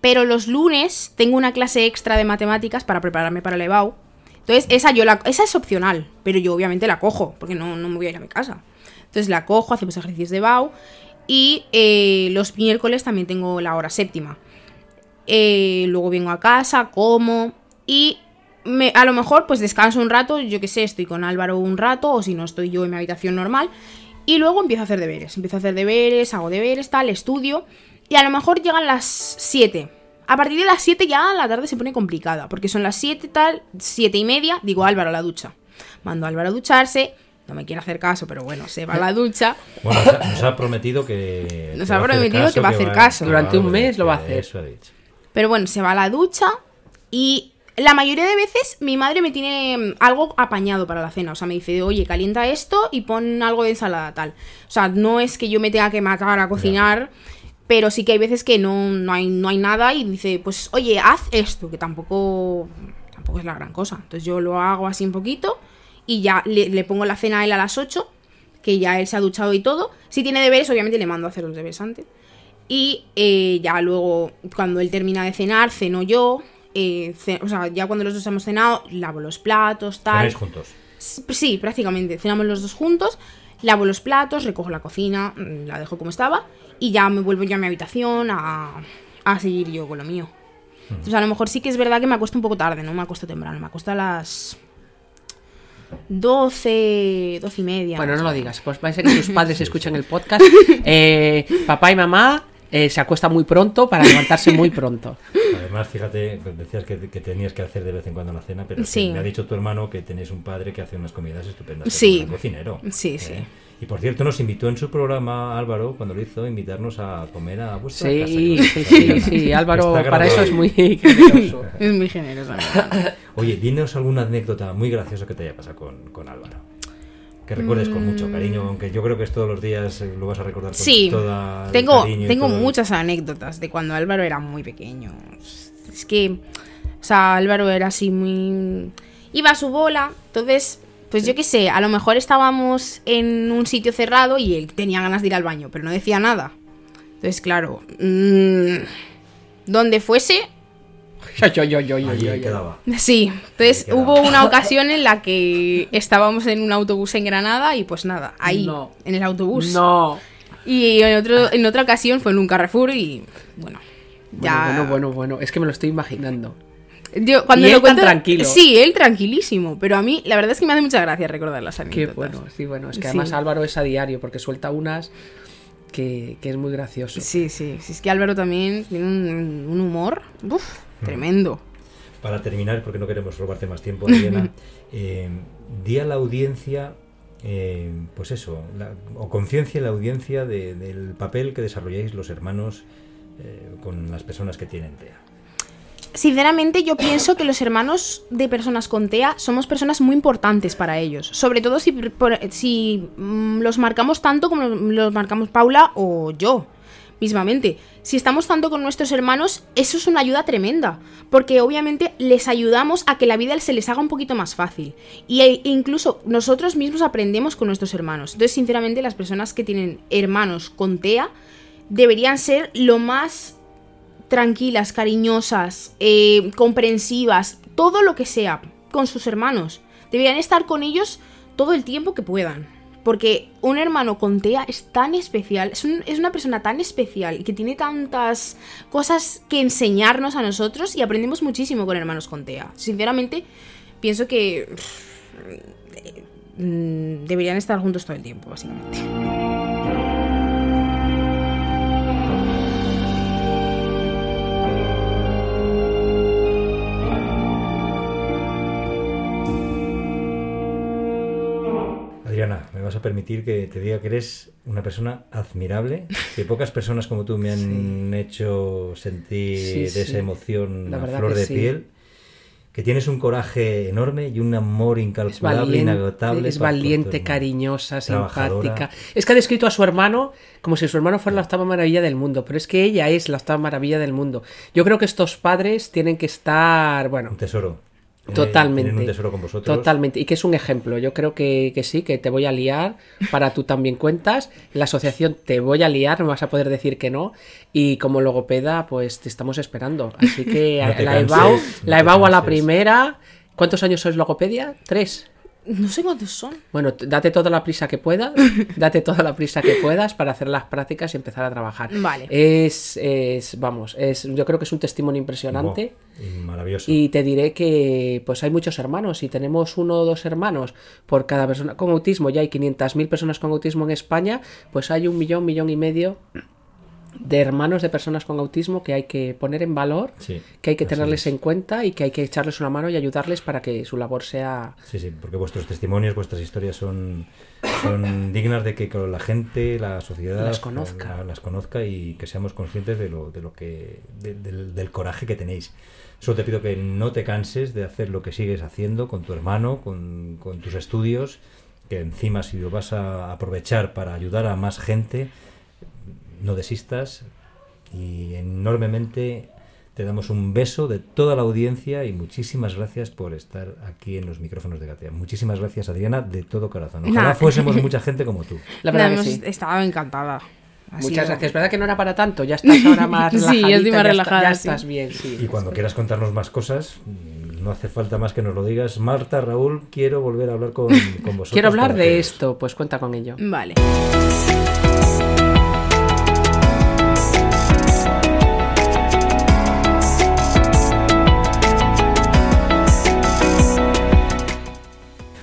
Pero los lunes tengo una clase extra de matemáticas para prepararme para el EBAU. Entonces, esa, yo la, esa es opcional, pero yo obviamente la cojo, porque no, no me voy a ir a mi casa. Entonces la cojo, hacemos ejercicios de EBAU. Y eh, los miércoles también tengo la hora séptima. Eh, luego vengo a casa, como y me- a lo mejor pues descanso un rato, yo que sé, estoy con Álvaro un rato o si no estoy yo en mi habitación normal y luego empiezo a hacer deberes, empiezo a hacer deberes, hago deberes, tal, estudio y a lo mejor llegan las 7. A partir de las 7 ya la tarde se pone complicada porque son las 7 tal, 7 y media, digo Álvaro a la ducha. Mando a Álvaro a ducharse, no me quiere hacer caso, pero bueno, se va a la ducha. Bueno, nos ha, nos ha prometido que. Nos que ha va a hacer prometido que va a hacer caso. Durante un mes lo va a hacer. Eso ha dicho. Pero bueno, se va a la ducha y la mayoría de veces mi madre me tiene mm, algo apañado para la cena. O sea, me dice, oye, calienta esto y pon algo de ensalada tal. O sea, no es que yo me tenga que matar a cocinar, pero sí que hay veces que no, no, hay, no hay nada y dice, pues oye, haz esto, que tampoco, tampoco es la gran cosa. Entonces yo lo hago así un poquito y ya le, le pongo la cena a él a las 8, que ya él se ha duchado y todo. Si tiene deberes, obviamente le mando a hacer los deberes antes. Y eh, ya luego, cuando él termina de cenar, ceno yo. Eh, o sea, ya cuando los dos hemos cenado, lavo los platos, tal. Cenáis juntos. Sí, prácticamente. Cenamos los dos juntos, lavo los platos, recojo la cocina, mm, la dejo como estaba y ya me vuelvo yo a mi habitación a, a seguir yo con lo mío. Entonces a lo mejor sí que es verdad que me acuesto un poco tarde, no me acuesto temprano, me acuesto a las 12, 12 y media. Bueno, más no lo digas, pues ser que tus padres escuchen el podcast. Eh, papá y mamá eh, se acuestan muy pronto para levantarse muy pronto. Además, fíjate, pues decías que, que tenías que hacer de vez en cuando la cena, pero Sí. me ha dicho tu hermano que tenéis un padre que hace unas comidas estupendas. Sí. un cocinero. Sí, ¿eh? sí. Y por cierto, nos invitó en su programa, Álvaro, cuando lo hizo, invitarnos a comer a vuestra casa. Sí, que sí, sí, sí, Álvaro, para eso es muy generoso. Es muy generoso. Oye, dinos alguna anécdota muy graciosa que te haya pasado con, con Álvaro. Que recuerdes con mucho cariño, aunque yo creo que es todos los días eh, lo vas a recordar con Mm. Sí, toda tengo, tengo todo muchas anécdotas de cuando Álvaro era muy pequeño. Es que, o sea, Álvaro era así muy... Iba a su bola, entonces, pues yo qué sé, a lo mejor estábamos en un sitio cerrado y él tenía ganas de ir al baño, pero no decía nada. Entonces, claro, mm, donde fuese, Yo, yo, yo, yo, yo, Allí yo, yo. quedaba. Sí, entonces hubo una ocasión en la que estábamos en un autobús en Granada y pues nada, ahí, No. en el autobús. No. Y en, otro, en otra ocasión fue en un Carrefour y bueno, ya... Bueno, bueno, bueno, bueno. Es que me lo estoy imaginando. Yo, cuando Y lo él tan cuento- tranquilo. Sí, él tranquilísimo, pero a mí la verdad es que me hace mucha gracia recordar las Qué anécdotas. bueno, sí, bueno. Es que Sí. además Álvaro es a diario porque suelta unas que, que es muy gracioso. Sí, sí, sí, es que Álvaro también tiene un, un humor uf. Tremendo. Para terminar, porque no queremos robarte más tiempo, Adriana, eh, di a la audiencia, eh, pues eso, la- o conciencia en la audiencia de- del papel que desarrolláis los hermanos eh, con las personas que tienen TEA. Sinceramente, yo pienso que los hermanos de personas con TEA somos personas muy importantes para ellos. Sobre todo si, por- si mm, los marcamos tanto como los marcamos Paula o yo, mismamente. Si estamos tanto con nuestros hermanos, eso es una ayuda tremenda. Porque obviamente les ayudamos a que la vida se les haga un poquito más fácil. Y e- incluso nosotros mismos aprendemos con nuestros hermanos. Entonces, sinceramente, las personas que tienen hermanos con TEA deberían ser lo más tranquilas, cariñosas, eh, comprensivas, todo lo que sea, con sus hermanos. Deberían estar con ellos todo el tiempo que puedan. Porque un hermano con TEA es tan especial, es, un- es una persona tan especial que tiene tantas cosas que enseñarnos a nosotros y aprendemos muchísimo con hermanos con TEA. Sinceramente, pienso que mm, deberían estar juntos todo el tiempo, básicamente. Vas a permitir que te diga que eres una persona admirable, que pocas personas como tú me han hecho sentir Sí, de sí. esa emoción La a flor de piel, que tienes un coraje enorme y un amor Es incalculable, valiente, inagotable. es valiente, cariñosa, simpática. Es que ha descrito a su hermano como si su hermano fuera la octava maravilla del mundo, pero es que ella es la octava maravilla del mundo. Yo creo que estos padres tienen que estar, bueno, Un tesoro. Tiene- Totalmente. Tienen un tesoro con vosotros. Totalmente. Y que es un ejemplo. Yo creo que, que sí, que te voy a liar. Para tú también cuentas. La asociación te voy a liar, no vas a poder decir que no. Y como logopeda, pues te estamos esperando. Así que No la canses, EBAU, no la EBAU a la primera. ¿Cuántos años sois logopedia? Tres. No sé cuántos son. Bueno, date toda la prisa que puedas, date toda la prisa que puedas para hacer las prácticas y empezar a trabajar. Vale. Es, es vamos, es, yo creo que es un testimonio impresionante. Y maravilloso. Y te diré que pues hay muchos hermanos y tenemos uno o dos hermanos por cada persona con autismo. Ya hay 500.000 personas con autismo en España, pues hay un millón, millón y medio de hermanos de personas con autismo que hay que poner en valor, Sí, que hay que tenerles es. en cuenta y que hay que echarles una mano y ayudarles para que su labor sea... Sí, sí, porque vuestros testimonios, vuestras historias son, son dignas de que la gente, la sociedad Las conozca. la- las conozca y que seamos conscientes de lo, de lo que de- del, del coraje que tenéis. Solo te pido que no te canses de hacer lo que sigues haciendo con tu hermano, con, con tus estudios, que encima si lo vas a aprovechar para ayudar a más gente, no desistas y enormemente te damos un beso de toda la audiencia y muchísimas gracias por estar aquí en los micrófonos de Gatea. Muchísimas gracias Adriana de todo corazón. Ojalá Nah. fuésemos mucha gente como tú. La verdad Nada, que hemos sí. estado encantada. Ha Muchas sido- gracias. ¿Verdad que no era para tanto? Ya estás ahora más Sí, yo estoy más ya está- relajada, Ya, sí. estás bien, sí. Y cuando quieras contarnos más cosas, mm, no hace falta más que nos lo digas. Marta, Raúl, quiero volver a hablar con, con vosotros. Quiero hablar de esto, pues cuenta con ello. Vale.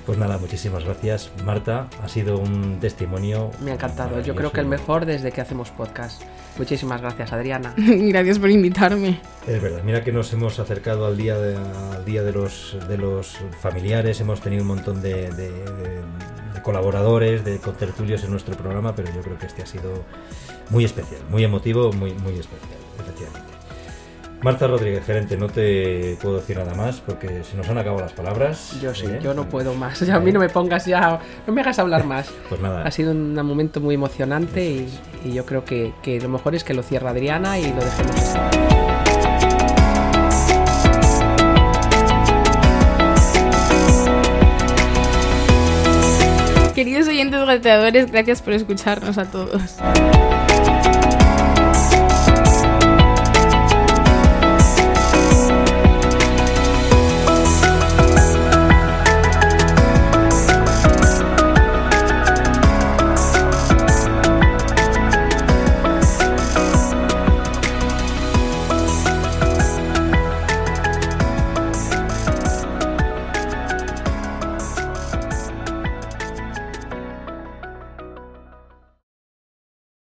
Pues nada, muchísimas gracias. Marta, ha sido un testimonio. Me ha encantado. Yo creo que el mejor desde que hacemos podcast. Muchísimas gracias, Adriana. Gracias por invitarme. Es verdad, mira que nos hemos acercado al día de, al día de los de los familiares, hemos tenido un montón de, de- de- de colaboradores, de contertulios en nuestro programa, pero yo creo que este ha sido muy especial, muy emotivo, muy, muy especial, efectivamente. Marta Rodríguez, gerente, no te puedo decir nada más porque se nos han acabado las palabras. Yo sí, ¿eh? yo no puedo más. Ya, a mí no me pongas ya, no me hagas hablar más. Pues nada, Ha sido un momento muy emocionante y, y yo creo que, que lo mejor es que lo cierra Adriana y lo dejemos. Queridos oyentes gateadores, gracias por escucharnos a todos.